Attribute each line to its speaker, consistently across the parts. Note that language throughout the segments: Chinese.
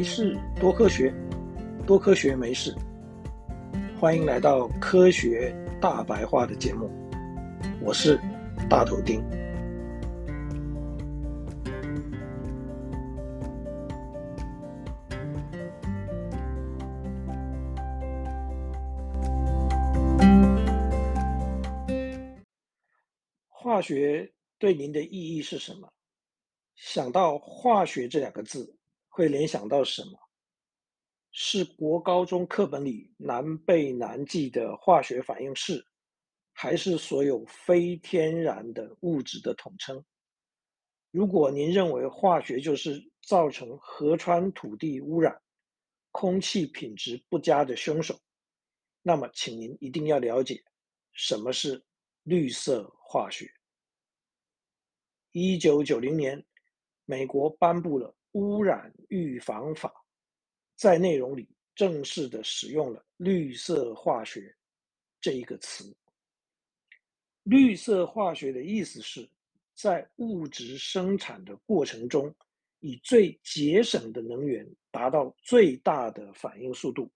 Speaker 1: 没事，多科学，多科学没事。欢迎来到科学大白话的节目，我是大头丁。化学对您的意义是什么？想到化学这两个字，会联想到什么？是国高中课本里难背难记的化学反应式，还是所有非天然的物质的统称？如果您认为化学就是造成河川土地污染、空气品质不佳的凶手，那么请您一定要了解什么是绿色化学。一九九零年，美国颁布了污染预防法，在内容里正式的使用了“绿色化学”这一个词。绿色化学的意思是，在物质生产的过程中，以最节省的能源达到最大的反应速度，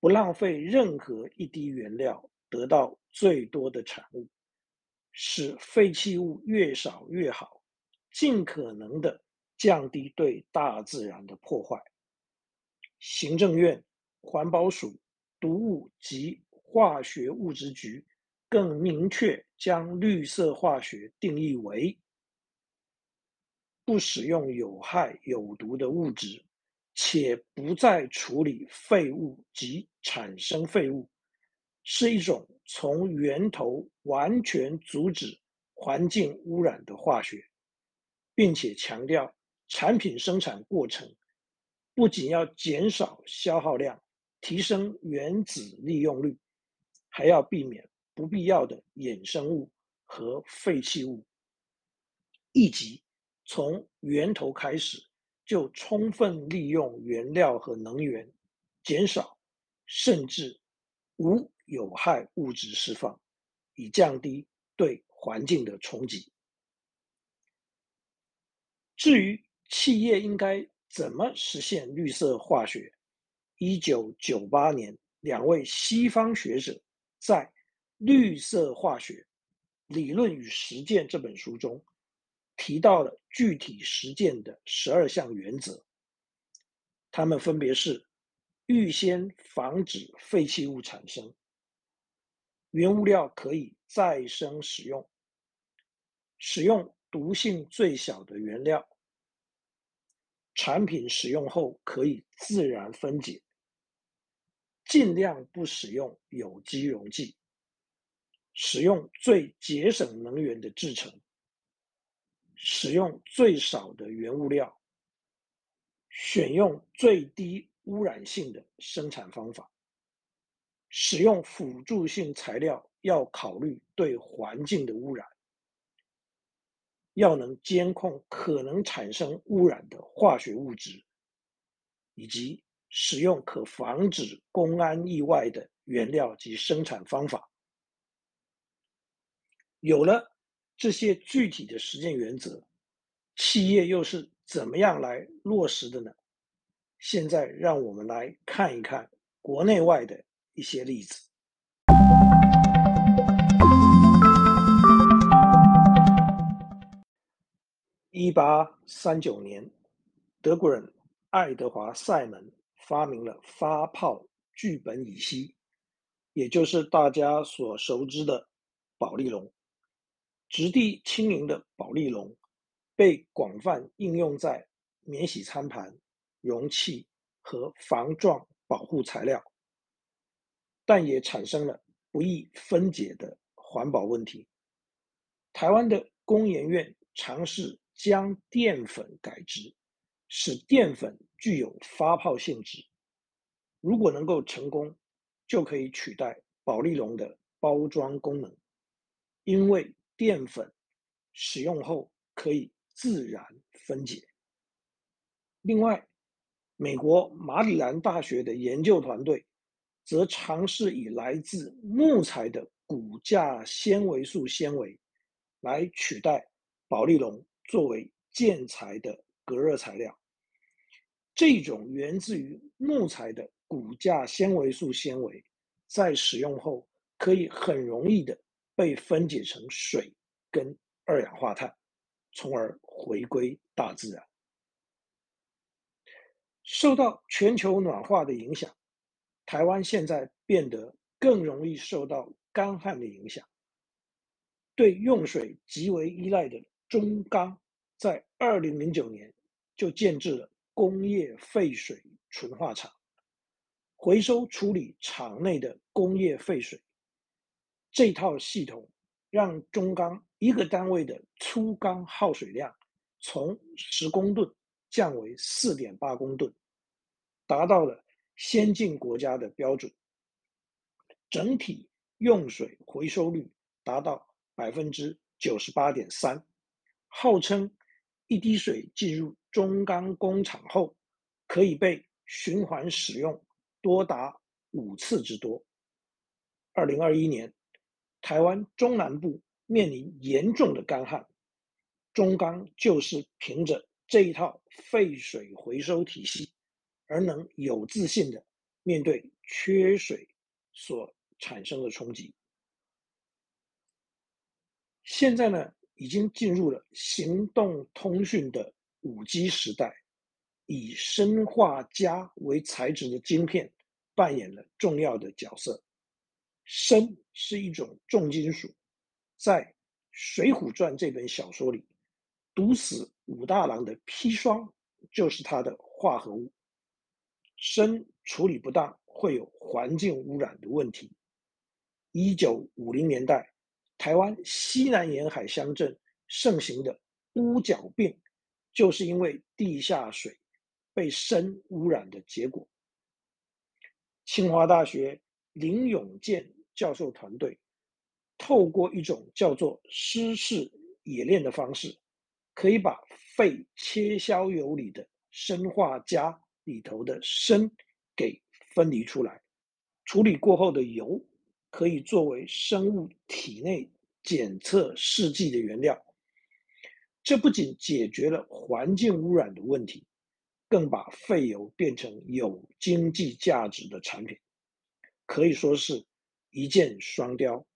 Speaker 1: 不浪费任何一滴原料，得到最多的产物，使废弃物越少越好。尽可能的降低对大自然的破坏。行政院环保署毒物及化学物质局更明确将绿色化学定义为不使用有害有毒的物质，且不再处理废物及产生废物，是一种从源头完全阻止环境污染的化学。并且强调，产品生产过程不仅要减少消耗量，提升原子利用率，还要避免不必要的衍生物和废弃物，以及从源头开始就充分利用原料和能源，减少甚至无有害物质释放，以降低对环境的冲击。至于企业应该怎么实现绿色化学，一九九八年，两位西方学者在《绿色化学理论与实践》这本书中提到了具体实践的十二项原则。他们分别是：预先防止废弃物产生，原物料可以再生使用，使用毒性最小的原料。产品使用后可以自然分解，尽量不使用有机溶剂，使用最节省能源的制成，使用最少的原物料，选用最低污染性的生产方法，使用辅助性材料要考虑对环境的污染。要能监控可能产生污染的化学物质，以及使用可防止公安意外的原料及生产方法。有了这些具体的实践原则，企业又是怎么样来落实的呢？现在让我们来看一看国内外的一些例子。一八三九年，德国人爱德华·赛门发明了发泡聚苯乙烯，也就是大家所熟知的保丽龙。质地轻盈的保丽龙被广泛应用在免洗餐盘、容器和防撞保护材料，但也产生了不易分解的环保问题。台湾的工研院尝试。将淀粉改制，使淀粉具有发泡性质。如果能够成功，就可以取代保丽龙的包装功能，因为淀粉使用后可以自然分解。另外，美国马里兰大学的研究团队则尝试以来自木材的骨架纤维素纤维来取代保丽龙。作为建材的隔热材料，这种源自于木材的骨架纤维素纤维，在使用后可以很容易的被分解成水跟二氧化碳，从而回归大自然。受到全球暖化的影响，台湾现在变得更容易受到干旱的影响。对用水极为依赖的中钢，在二零零九年就建制了工业废水纯化厂，回收处理厂内的工业废水。这套系统让中钢一个单位的粗钢耗水量从十公吨降为四点八公吨，达到了先进国家的标准。整体用水回收率达到百分之九十八点三，号称一滴水进入中钢工厂后，可以被循环使用多达五次之多。二零二一年，台湾中南部面临严重的干旱，中钢就是凭着这一套废水回收体系，而能有自信的面对缺水所产生的冲击。现在呢，已经进入了行动通讯的五 G 时代，以砷化镓为材质的晶片扮演了重要的角色。砷是一种重金属，在《水浒传》这本小说里，毒死武大郎的砒霜就是它的化合物。砷处理不当会有环境污染的问题。一九五零年代，台湾西南沿海乡镇盛行的污脚病，就是因为地下水被砷污染的结果。清华大学林永健教授团队透过一种叫做湿式冶炼的方式，可以把废切削油里的砷化镓里头的砷给分离出来，处理过后的油。可以作为生物体内检测试剂的原料，这不仅解决了环境污染的问题，更把废油变成有经济价值的产品，可以说是一箭双雕。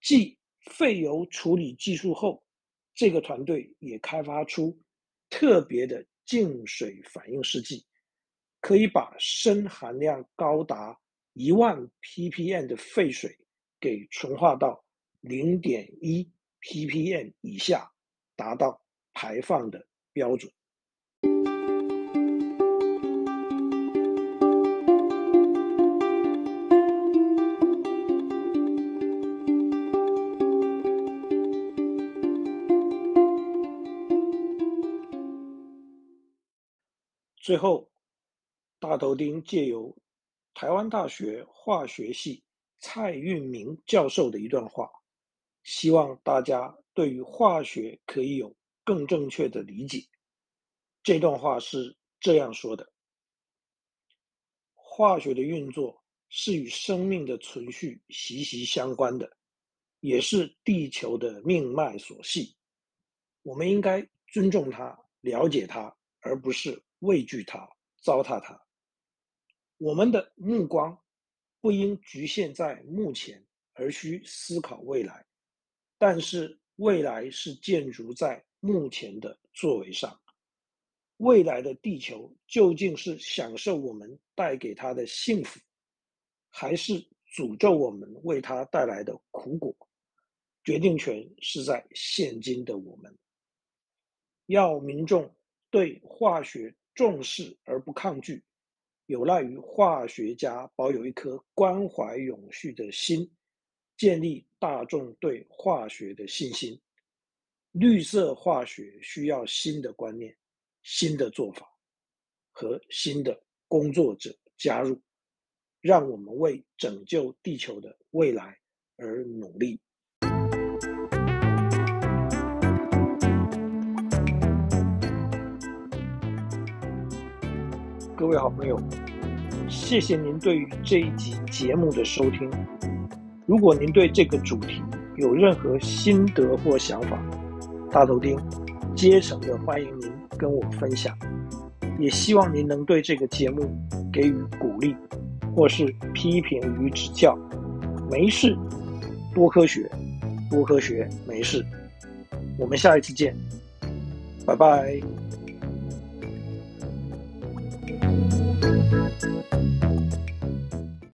Speaker 1: 继废油处理技术后，这个团队也开发出特别的净水反应试剂，可以把砷含量高达一万 ppm 的废水给纯化到零点一 ppm 以下，达到排放的标准。最后，大头钉借由台湾大学化学系蔡运明教授的一段话，希望大家对于化学可以有更正确的理解。这段话是这样说的：化学的运作是与生命的存续息息相关的，也是地球的命脉所系。我们应该尊重它、了解它，而不是畏惧它、糟蹋它。我们的目光不应局限在目前，而需思考未来。但是未来是建筑在目前的作为上。未来的地球究竟是享受我们带给他的幸福，还是诅咒我们为他带来的苦果？决定权是在现今的我们。要民众对化学重视而不抗拒。有赖于化学家保有一颗关怀永续的心，建立大众对化学的信心。绿色化学需要新的观念、新的做法和新的工作者加入，让我们为拯救地球的未来而努力。各位好朋友，谢谢您对于这一集节目的收听。如果您对这个主题有任何心得或想法，大头钉竭诚的欢迎您跟我分享。也希望您能对这个节目给予鼓励，或是批评与指教。没事，多科学，多科学，没事。我们下一次见，拜拜。